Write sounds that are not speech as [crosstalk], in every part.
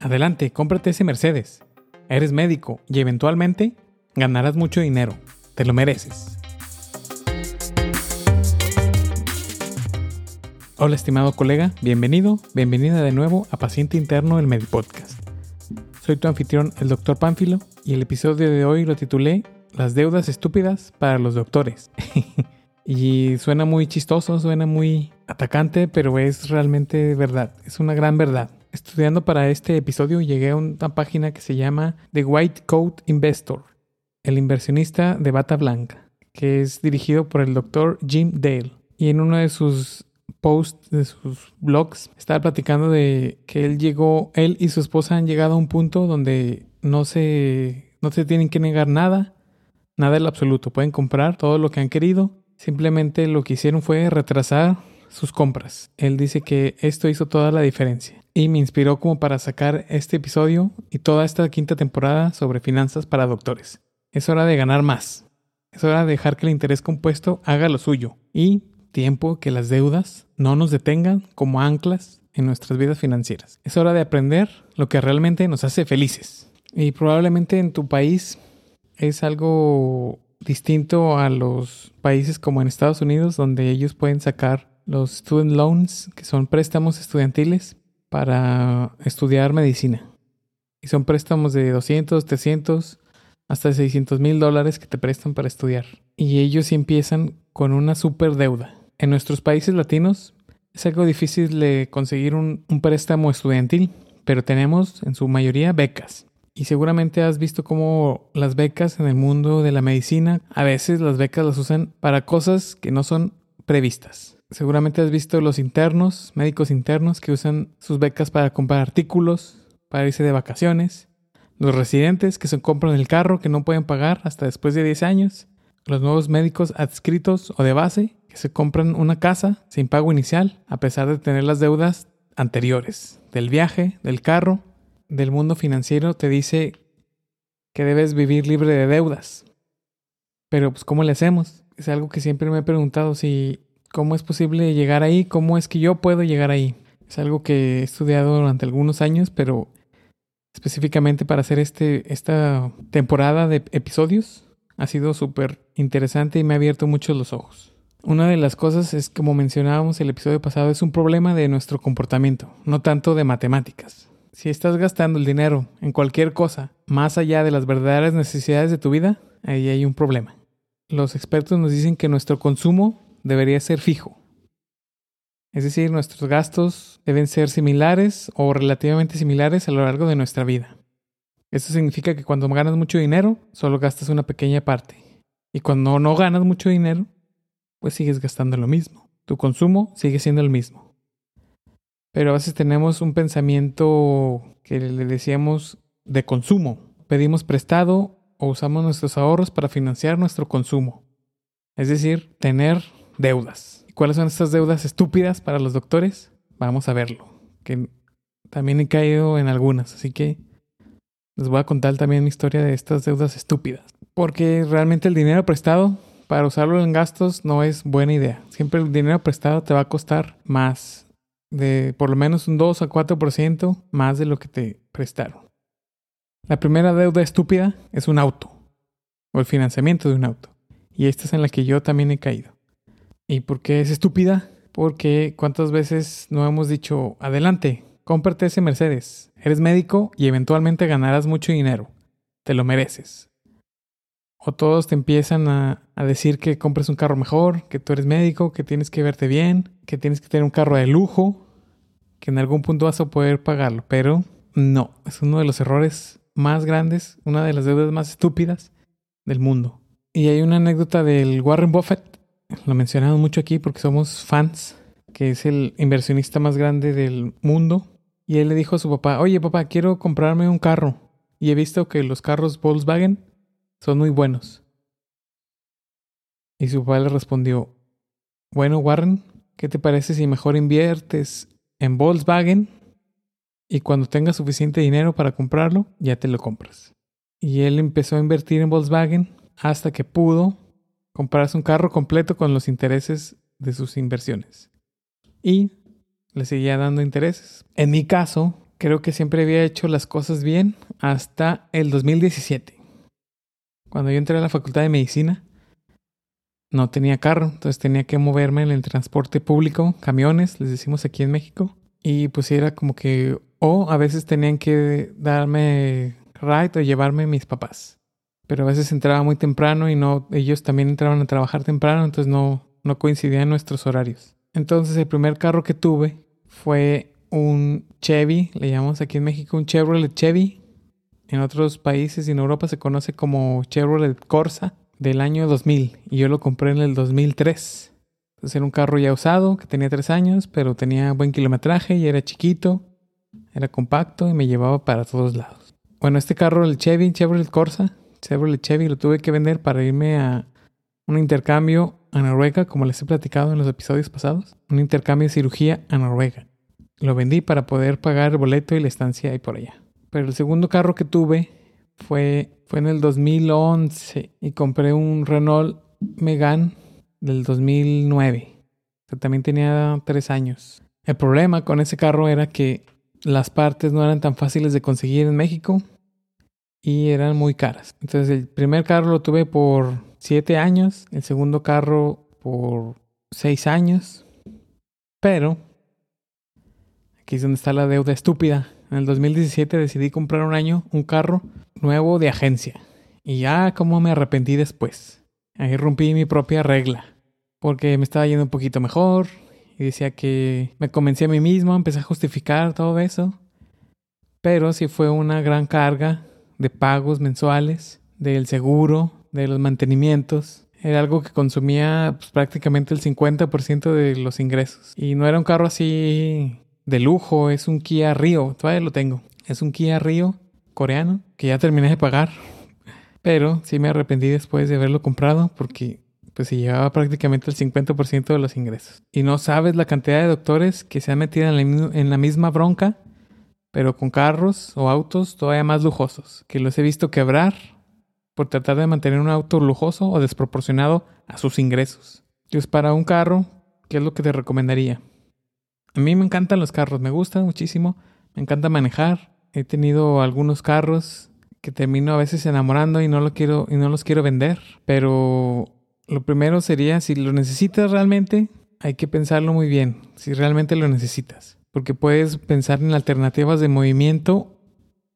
Adelante, cómprate ese Mercedes. Eres médico y eventualmente ganarás mucho dinero. Te lo mereces. Hola estimado colega, bienvenido, bienvenida de nuevo a Paciente Interno del Medipodcast. Soy tu anfitrión, el Dr. Pánfilo, y el episodio de hoy lo titulé Las deudas estúpidas para los doctores. [laughs] y suena muy chistoso, suena muy atacante, pero es realmente verdad, es una gran verdad. Estudiando para este episodio llegué a una página que se llama The White Coat Investor, el inversionista de bata blanca, que es dirigido por el doctor Jim Dale. Y en uno de sus posts, de sus blogs, estaba platicando de que él llegó, él y su esposa han llegado a un punto donde no se, no se tienen que negar nada, nada en absoluto. Pueden comprar todo lo que han querido. Simplemente lo que hicieron fue retrasar sus compras. Él dice que esto hizo toda la diferencia y me inspiró como para sacar este episodio y toda esta quinta temporada sobre finanzas para doctores. Es hora de ganar más. Es hora de dejar que el interés compuesto haga lo suyo y tiempo que las deudas no nos detengan como anclas en nuestras vidas financieras. Es hora de aprender lo que realmente nos hace felices. Y probablemente en tu país es algo distinto a los países como en Estados Unidos donde ellos pueden sacar los student loans, que son préstamos estudiantiles para estudiar medicina. Y son préstamos de 200, 300, hasta 600 mil dólares que te prestan para estudiar. Y ellos empiezan con una super deuda. En nuestros países latinos es algo difícil de conseguir un, un préstamo estudiantil, pero tenemos en su mayoría becas. Y seguramente has visto cómo las becas en el mundo de la medicina, a veces las becas las usan para cosas que no son previstas. Seguramente has visto los internos, médicos internos que usan sus becas para comprar artículos, para irse de vacaciones. Los residentes que se compran el carro que no pueden pagar hasta después de 10 años. Los nuevos médicos adscritos o de base que se compran una casa sin pago inicial a pesar de tener las deudas anteriores. Del viaje, del carro, del mundo financiero te dice que debes vivir libre de deudas. Pero pues ¿cómo le hacemos? Es algo que siempre me he preguntado si ¿Cómo es posible llegar ahí? ¿Cómo es que yo puedo llegar ahí? Es algo que he estudiado durante algunos años, pero específicamente para hacer este, esta temporada de episodios ha sido súper interesante y me ha abierto mucho los ojos. Una de las cosas es, como mencionábamos el episodio pasado, es un problema de nuestro comportamiento, no tanto de matemáticas. Si estás gastando el dinero en cualquier cosa más allá de las verdaderas necesidades de tu vida, ahí hay un problema. Los expertos nos dicen que nuestro consumo debería ser fijo. Es decir, nuestros gastos deben ser similares o relativamente similares a lo largo de nuestra vida. Esto significa que cuando ganas mucho dinero, solo gastas una pequeña parte. Y cuando no ganas mucho dinero, pues sigues gastando lo mismo. Tu consumo sigue siendo el mismo. Pero a veces tenemos un pensamiento que le decíamos de consumo. Pedimos prestado o usamos nuestros ahorros para financiar nuestro consumo. Es decir, tener deudas. ¿Cuáles son estas deudas estúpidas para los doctores? Vamos a verlo. Que también he caído en algunas, así que les voy a contar también mi historia de estas deudas estúpidas. Porque realmente el dinero prestado para usarlo en gastos no es buena idea. Siempre el dinero prestado te va a costar más, de por lo menos un 2 a 4% más de lo que te prestaron. La primera deuda estúpida es un auto o el financiamiento de un auto. Y esta es en la que yo también he caído. ¿Y por qué es estúpida? Porque cuántas veces no hemos dicho, adelante, cómprate ese Mercedes. Eres médico y eventualmente ganarás mucho dinero. Te lo mereces. O todos te empiezan a, a, decir que compres un carro mejor, que tú eres médico, que tienes que verte bien, que tienes que tener un carro de lujo, que en algún punto vas a poder pagarlo. Pero no, es uno de los errores más grandes, una de las deudas más estúpidas del mundo. Y hay una anécdota del Warren Buffett lo mencionamos mucho aquí porque somos fans, que es el inversionista más grande del mundo. Y él le dijo a su papá, oye papá, quiero comprarme un carro. Y he visto que los carros Volkswagen son muy buenos. Y su papá le respondió, bueno Warren, ¿qué te parece si mejor inviertes en Volkswagen y cuando tengas suficiente dinero para comprarlo, ya te lo compras? Y él empezó a invertir en Volkswagen hasta que pudo comprarse un carro completo con los intereses de sus inversiones. Y le seguía dando intereses. En mi caso, creo que siempre había hecho las cosas bien hasta el 2017. Cuando yo entré a la facultad de medicina, no tenía carro, entonces tenía que moverme en el transporte público, camiones, les decimos aquí en México. Y pues era como que, o a veces tenían que darme ride o llevarme mis papás. Pero a veces entraba muy temprano y no, ellos también entraban a trabajar temprano, entonces no, no coincidían nuestros horarios. Entonces el primer carro que tuve fue un Chevy, le llamamos aquí en México un Chevrolet Chevy. En otros países y en Europa se conoce como Chevrolet Corsa del año 2000 y yo lo compré en el 2003. Entonces era un carro ya usado que tenía tres años, pero tenía buen kilometraje y era chiquito, era compacto y me llevaba para todos lados. Bueno, este carro, el Chevy, Chevrolet Corsa, Chevrolet Chevy, lo tuve que vender para irme a un intercambio a Noruega, como les he platicado en los episodios pasados. Un intercambio de cirugía a Noruega. Lo vendí para poder pagar el boleto y la estancia ahí por allá. Pero el segundo carro que tuve fue, fue en el 2011 y compré un Renault Megane del 2009. O también tenía tres años. El problema con ese carro era que las partes no eran tan fáciles de conseguir en México y eran muy caras. Entonces el primer carro lo tuve por siete años, el segundo carro por seis años. Pero aquí es donde está la deuda estúpida. En el 2017 decidí comprar un año un carro nuevo de agencia. Y ya como me arrepentí después. Ahí rompí mi propia regla. Porque me estaba yendo un poquito mejor. Y decía que me convencí a mí mismo, empecé a justificar todo eso. Pero sí fue una gran carga de pagos mensuales, del seguro, de los mantenimientos. Era algo que consumía pues, prácticamente el 50% de los ingresos. Y no era un carro así de lujo, es un Kia Rio, todavía lo tengo. Es un Kia Rio coreano que ya terminé de pagar. Pero sí me arrepentí después de haberlo comprado porque pues se llevaba prácticamente el 50% de los ingresos. Y no sabes la cantidad de doctores que se han metido en la, misma bronca, pero con carros o autos todavía más lujosos, que los he visto quebrar por tratar de mantener un auto lujoso o desproporcionado a sus ingresos. Entonces, para un carro, ¿qué es lo que te recomendaría? A mí me encantan los carros, me gustan muchísimo, me encanta manejar. He tenido algunos carros que termino a veces enamorando y no lo quiero y no los quiero vender, pero lo primero sería si lo necesitas realmente, hay que pensarlo muy bien, si realmente lo necesitas, porque puedes pensar en alternativas de movimiento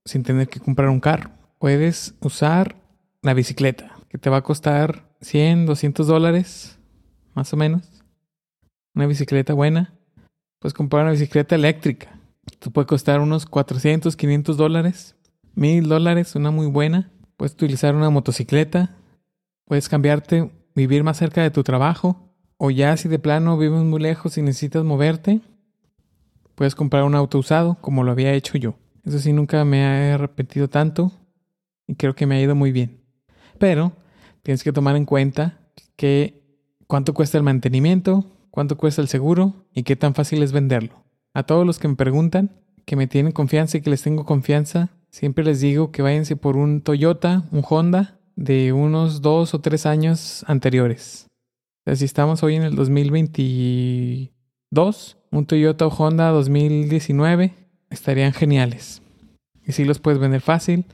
sin tener que comprar un carro. Puedes usar la bicicleta, que te va a costar 100, 200 dólares, más o menos. Una bicicleta buena. Puedes comprar una bicicleta eléctrica. Esto puede costar unos 400, 500 dólares. 1000 dólares, una muy buena. Puedes utilizar una motocicleta. Puedes cambiarte, vivir más cerca de tu trabajo. O ya si de plano vives muy lejos y necesitas moverte, puedes comprar un auto usado como lo había hecho yo. Eso sí, nunca me he arrepentido tanto y creo que me ha ido muy bien. Pero tienes que tomar en cuenta que cuánto cuesta el mantenimiento, cuánto cuesta el seguro y qué tan fácil es venderlo. A todos los que me preguntan, que me tienen confianza y que les tengo confianza, siempre les digo que váyanse por un Toyota, un Honda de unos dos o tres años anteriores. Si estamos hoy en el 2022, un Toyota o Honda 2019 estarían geniales. Y si los puedes vender fácil,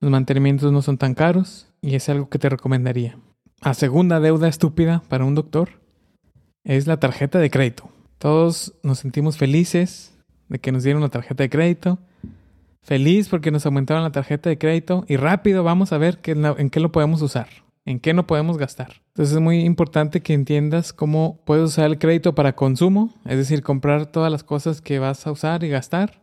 los mantenimientos no son tan caros y es algo que te recomendaría. La segunda deuda estúpida para un doctor es la tarjeta de crédito. Todos nos sentimos felices de que nos dieron una tarjeta de crédito. Feliz porque nos aumentaron la tarjeta de crédito y rápido vamos a ver en qué lo podemos usar, en qué no podemos gastar. Entonces es muy importante que entiendas cómo puedes usar el crédito para consumo, es decir, comprar todas las cosas que vas a usar y gastar,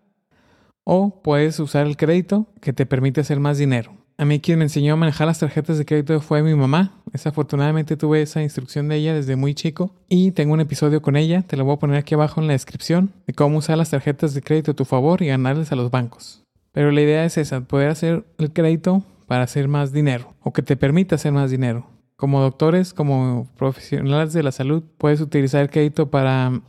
o puedes usar el crédito que te permite hacer más dinero. A mí quien me enseñó a manejar las tarjetas de crédito fue mi mamá. Desafortunadamente tuve esa instrucción de ella desde muy chico y tengo un episodio con ella, te lo voy a poner aquí abajo en la descripción, de cómo usar las tarjetas de crédito a tu favor y ganarles a los bancos. Pero la idea es esa, poder hacer el crédito para hacer más dinero o que te permita hacer más dinero. Como doctores, como profesionales de la salud, puedes utilizar crédito para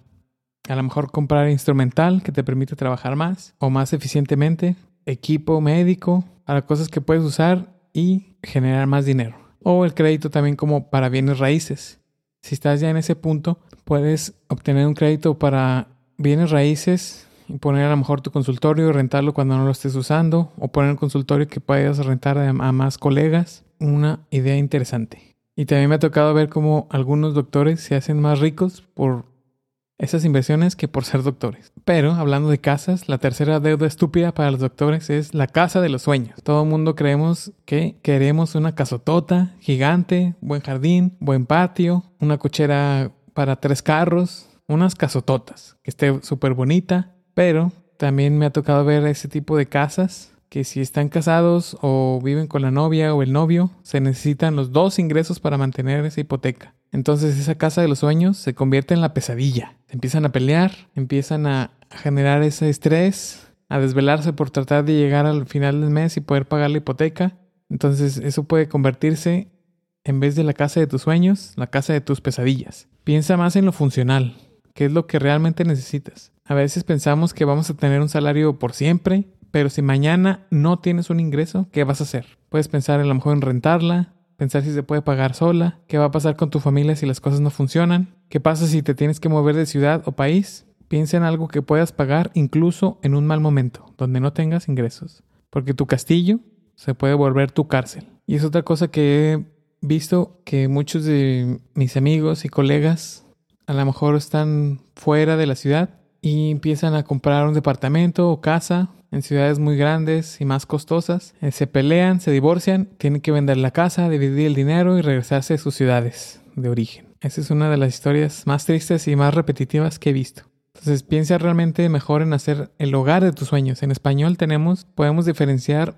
a lo mejor comprar instrumental que te permite trabajar más o más eficientemente, equipo médico, para cosas que puedes usar y generar más dinero. O el crédito también como para bienes raíces. Si estás ya en ese punto, puedes obtener un crédito para bienes raíces y poner a lo mejor tu consultorio y rentarlo cuando no lo estés usando o poner un consultorio que puedas rentar a, más colegas. Una idea interesante. Y también me ha tocado ver cómo algunos doctores se hacen más ricos por esas inversiones que por ser doctores. Pero hablando de casas, la tercera deuda estúpida para los doctores es la casa de los sueños. Todo el mundo creemos que queremos una casotota gigante, buen jardín, buen patio, una cochera para tres carros, unas casototas, que esté súper bonita, pero también me ha tocado ver ese tipo de casas que si están casados o viven con la novia o el novio, se necesitan los dos ingresos para mantener esa hipoteca. Entonces esa casa de los sueños se convierte en la pesadilla. empiezan a pelear, empiezan a generar ese estrés, a desvelarse por tratar de llegar al final del mes y poder pagar la hipoteca. Entonces eso puede convertirse, en vez de la casa de tus sueños, la casa de tus pesadillas. Piensa más en lo funcional, que es lo que realmente necesitas. A veces pensamos que vamos a tener un salario por siempre, pero si mañana no tienes un ingreso, ¿qué vas a hacer? Puedes pensar a lo mejor en rentarla, pensar si se puede pagar sola, qué va a pasar con tu familia si las cosas no funcionan, qué pasa si te tienes que mover de ciudad o país. Piensa en algo que puedas pagar incluso en un mal momento, donde no tengas ingresos, porque tu castillo se puede volver tu cárcel. Y es otra cosa que he visto que muchos de mis amigos y colegas a lo mejor están fuera de la ciudad y empiezan a comprar un departamento o casa en ciudades muy grandes y más costosas. Eh, se pelean, se divorcian, tienen que vender la casa, dividir el dinero y regresarse a sus ciudades de origen. Esa es una de las historias más tristes y más repetitivas que he visto. Entonces piensa realmente mejor en hacer el hogar de tus sueños. En español tenemos, podemos diferenciar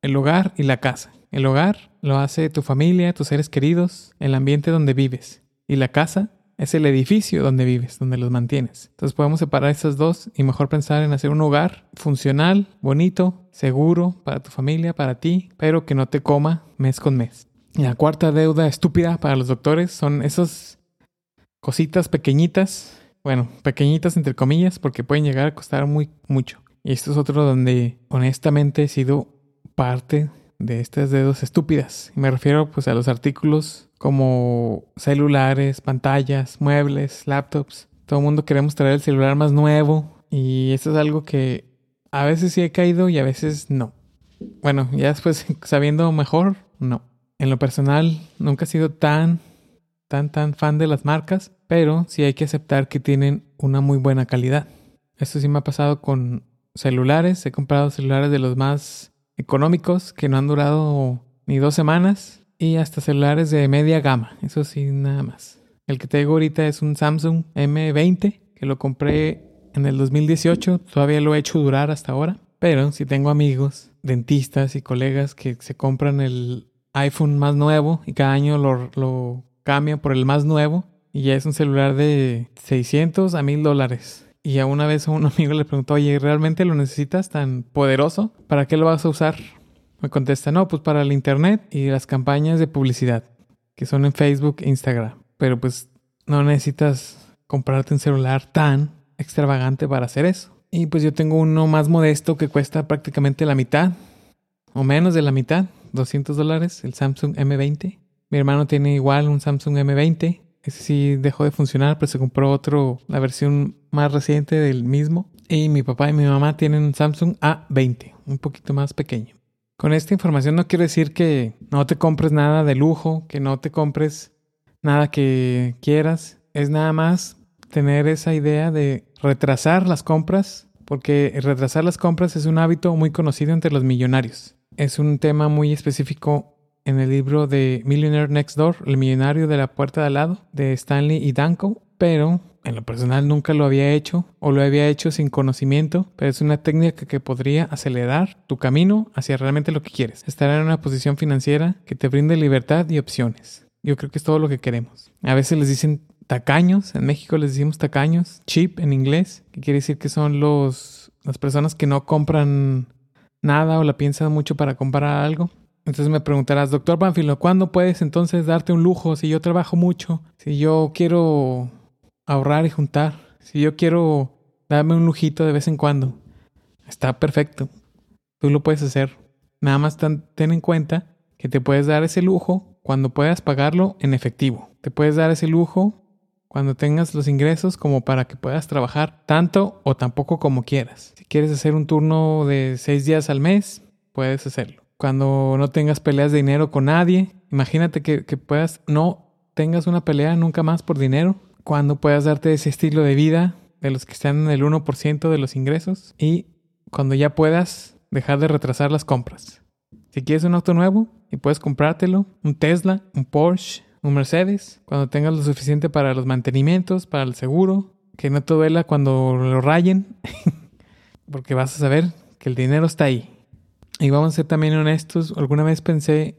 el hogar y la casa. El hogar lo hace tu familia, tus seres queridos, el ambiente donde vives. Y la casa es el edificio donde vives, donde los mantienes. Entonces podemos separar esas dos y mejor pensar en hacer un hogar funcional, bonito, seguro para tu familia, para ti, pero que no te coma mes con mes. Y la cuarta deuda estúpida para los doctores son esas cositas pequeñitas, bueno, pequeñitas entre comillas, porque pueden llegar a costar muy mucho. Y esto es otro donde honestamente he sido parte de estas deudas estúpidas. Y me refiero pues a los artículos como celulares, pantallas, muebles, laptops. Todo el mundo queremos traer el celular más nuevo y esto es algo que a veces sí he caído y a veces no. Bueno, ya después [laughs] sabiendo mejor, no. En lo personal nunca he sido tan, tan, tan fan de las marcas, pero sí hay que aceptar que tienen una muy buena calidad. Esto sí me ha pasado con celulares. He comprado celulares de los más económicos que no han durado ni dos semanas y hasta celulares de media gama, eso sí, nada más. El que tengo ahorita es un Samsung M20, que lo compré en el 2018, todavía lo he hecho durar hasta ahora. Pero si tengo amigos, dentistas y colegas que se compran el iPhone más nuevo y cada año lo, lo cambian por el más nuevo y ya es un celular de 600 a 1000 dólares. Y a una vez a un [laughs] amigo le preguntó, oye, ¿realmente lo necesitas tan poderoso? ¿Para qué lo vas a usar? Me contesta, no, pues para el Internet y las campañas de publicidad, que son en Facebook e Instagram. Pero pues no necesitas comprarte un celular tan extravagante para hacer eso. Y pues yo tengo uno más modesto que cuesta prácticamente la mitad, o menos de la mitad, 200 dólares, el Samsung M20. Mi hermano tiene igual un Samsung M20. Ese sí dejó de funcionar, pero se compró otro, la versión más reciente del mismo. Y mi papá y mi mamá tienen un Samsung A20, un poquito más pequeño. Con esta información no quiero decir que no te compres nada de lujo, que no te compres nada que quieras. Es nada más tener esa idea de retrasar las compras, porque retrasar las compras es un hábito muy conocido entre los millonarios. Es un tema muy específico en el libro de Millionaire Next Door, El millonario de la puerta de al lado, de Stanley y Danko, pero en lo personal nunca lo había hecho o lo había hecho sin conocimiento, pero es una técnica que podría acelerar tu camino hacia realmente lo que quieres. Estar en una posición financiera que te brinde libertad y opciones. Yo creo que es todo lo que queremos. A veces les dicen tacaños, en México les decimos tacaños, cheap en inglés, que quiere decir que son los las personas que no compran nada o la piensan mucho para comprar algo. Entonces me preguntarás, doctor Banfilo, ¿cuándo puedes entonces darte un lujo si yo trabajo mucho? Si yo quiero ahorrar y juntar. Si yo quiero darme un lujito de vez en cuando, está perfecto. Tú lo puedes hacer. Nada más ten, en cuenta que te puedes dar ese lujo cuando puedas pagarlo en efectivo. Te puedes dar ese lujo cuando tengas los ingresos como para que puedas trabajar tanto o tampoco como quieras. Si quieres hacer un turno de seis días al mes, puedes hacerlo. Cuando no tengas peleas de dinero con nadie, imagínate que, que puedas, no tengas una pelea nunca más por dinero. Cuando puedas darte ese estilo de vida de los que están en el 1% de los ingresos y cuando ya puedas dejar de retrasar las compras. Si quieres un auto nuevo y puedes comprártelo, un Tesla, un Porsche, un Mercedes, cuando tengas lo suficiente para los mantenimientos, para el seguro, que no te duela cuando lo rayen, [laughs] porque vas a saber que el dinero está ahí. Y vamos a ser también honestos, alguna vez pensé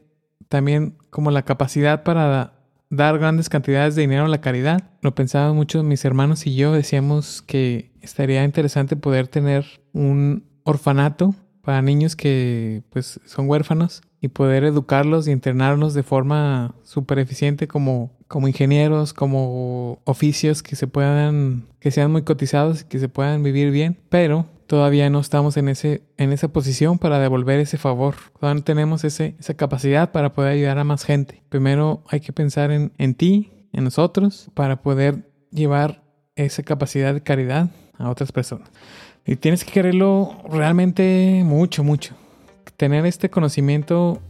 también como la capacidad para dar grandes cantidades de dinero a la caridad. Lo pensaban muchos mis hermanos y yo, decíamos que estaría interesante poder tener un orfanato para niños que pues son huérfanos y poder educarlos y entrenarlos de forma súper eficiente como, como ingenieros, como oficios que se puedan, que sean muy cotizados y que se puedan vivir bien, pero todavía no estamos en, ese, en esa posición para devolver ese favor. Todavía no tenemos ese, esa capacidad para poder ayudar a más gente. Primero hay que pensar en, en ti, en nosotros, para poder llevar esa capacidad de caridad a otras personas. Y tienes que quererlo realmente mucho, mucho. Tener este conocimiento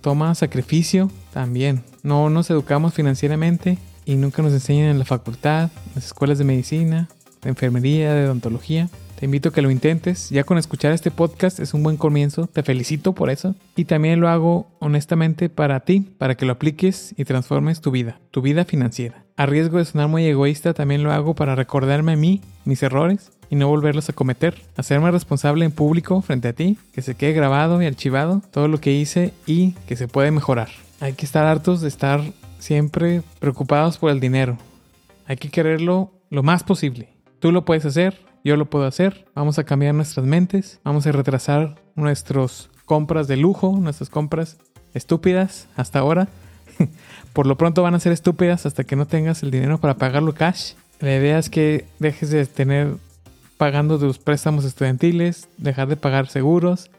toma sacrificio también. No nos educamos financieramente y nunca nos enseñan en la facultad, en las escuelas de medicina, de enfermería, de odontología. Te invito a que lo intentes. Ya con escuchar este podcast es un buen comienzo. Te felicito por eso. Y también lo hago honestamente para ti, para que lo apliques y transformes tu vida, tu vida financiera. A riesgo de sonar muy egoísta, también lo hago para recordarme a mí mis errores y no volverlos a cometer. Hacerme responsable en público frente a ti, que se quede grabado y archivado todo lo que hice y que se puede mejorar. Hay que estar hartos de estar siempre preocupados por el dinero. Hay que quererlo lo más posible. Tú lo puedes hacer, yo lo puedo hacer. Vamos a cambiar nuestras mentes, vamos a retrasar nuestras compras de lujo, nuestras compras estúpidas hasta ahora. [laughs] Por lo pronto van a ser estúpidas hasta que no tengas el dinero para pagarlo cash. La idea es que dejes de tener pagando tus préstamos estudiantiles, dejar de pagar seguros,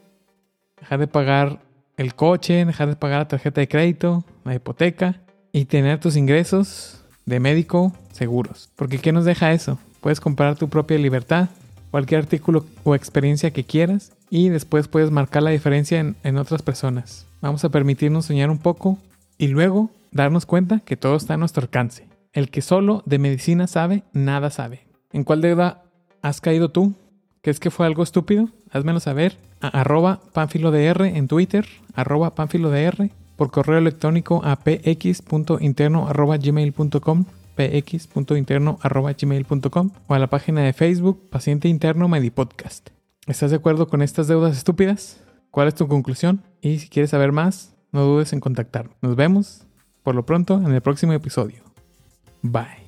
dejar de pagar el coche, dejar de pagar la tarjeta de crédito, la hipoteca y tener tus ingresos de médico seguros. Porque ¿qué nos deja eso? Puedes comprar tu propia libertad, cualquier artículo o experiencia que quieras y después puedes marcar la diferencia en, en otras personas. Vamos a permitirnos soñar un poco y luego darnos cuenta que todo está a nuestro alcance. El que solo de medicina sabe, nada sabe. ¿En cuál deuda has caído tú? ¿Crees que fue algo estúpido? Házmelo saber a arroba panfilodr en Twitter, arroba panfilodr, por correo electrónico a px.interno.gmail.com px.interno.gmail.com o a la página de Facebook Paciente Interno Medipodcast. ¿Estás de acuerdo con estas deudas estúpidas? ¿Cuál es tu conclusión? Y si quieres saber más, no dudes en contactarme. Nos vemos por lo pronto en el próximo episodio. Bye.